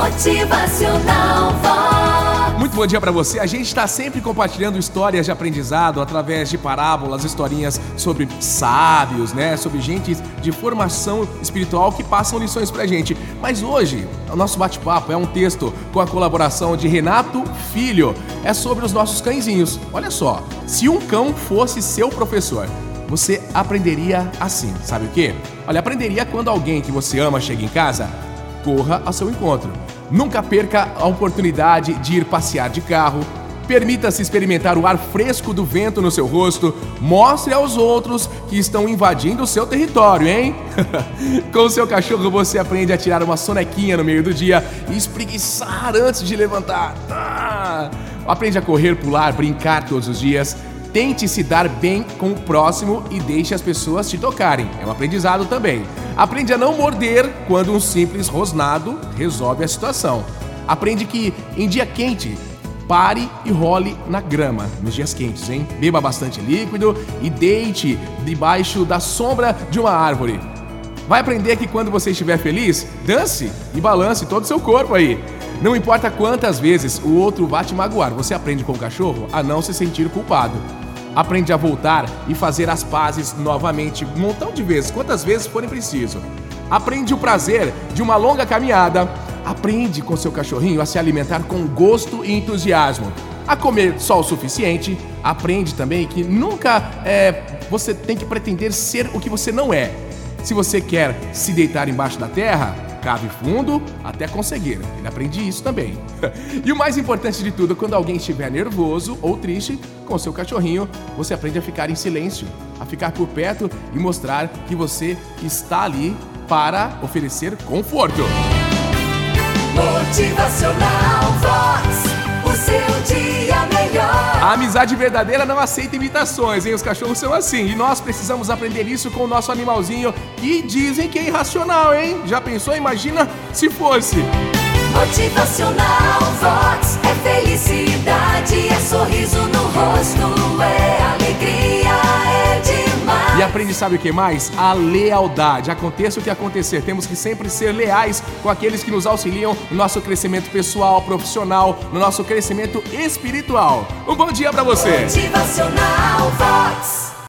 Motivacional Vox. Muito bom dia para você. A gente está sempre compartilhando histórias de aprendizado através de parábolas, historinhas sobre sábios, né? Sobre gente de formação espiritual que passam lições pra gente. Mas hoje, o nosso bate-papo é um texto com a colaboração de Renato Filho. É sobre os nossos cãezinhos. Olha só, se um cão fosse seu professor, você aprenderia assim, sabe o quê? Olha, aprenderia quando alguém que você ama chega em casa, corra ao seu encontro. Nunca perca a oportunidade de ir passear de carro. Permita-se experimentar o ar fresco do vento no seu rosto. Mostre aos outros que estão invadindo o seu território, hein? Com seu cachorro você aprende a tirar uma sonequinha no meio do dia e espreguiçar antes de levantar. Ah! Aprende a correr, pular, brincar todos os dias. Tente se dar bem com o próximo e deixe as pessoas te tocarem. É um aprendizado também. Aprende a não morder quando um simples rosnado resolve a situação. Aprende que em dia quente, pare e role na grama nos dias quentes, hein? Beba bastante líquido e deite debaixo da sombra de uma árvore. Vai aprender que quando você estiver feliz, dance e balance todo o seu corpo aí. Não importa quantas vezes o outro vá te magoar, você aprende com o cachorro a não se sentir culpado. Aprende a voltar e fazer as pazes novamente um montão de vezes, quantas vezes forem preciso. Aprende o prazer de uma longa caminhada. Aprende com seu cachorrinho a se alimentar com gosto e entusiasmo. A comer só o suficiente. Aprende também que nunca é, você tem que pretender ser o que você não é. Se você quer se deitar embaixo da terra, cave fundo até conseguir. Ele aprende isso também. e o mais importante de tudo, quando alguém estiver nervoso ou triste com seu cachorrinho, você aprende a ficar em silêncio, a ficar por perto e mostrar que você está ali para oferecer conforto. Motivacional Vox. Amizade verdadeira não aceita imitações, hein? Os cachorros são assim. E nós precisamos aprender isso com o nosso animalzinho, que dizem que é irracional, hein? Já pensou? Imagina se fosse. Motivacional Vox. É felicidade, E aprende, sabe o que mais? A lealdade. Aconteça o que acontecer, temos que sempre ser leais com aqueles que nos auxiliam no nosso crescimento pessoal, profissional, no nosso crescimento espiritual. Um bom dia pra você! Motivacional Vox.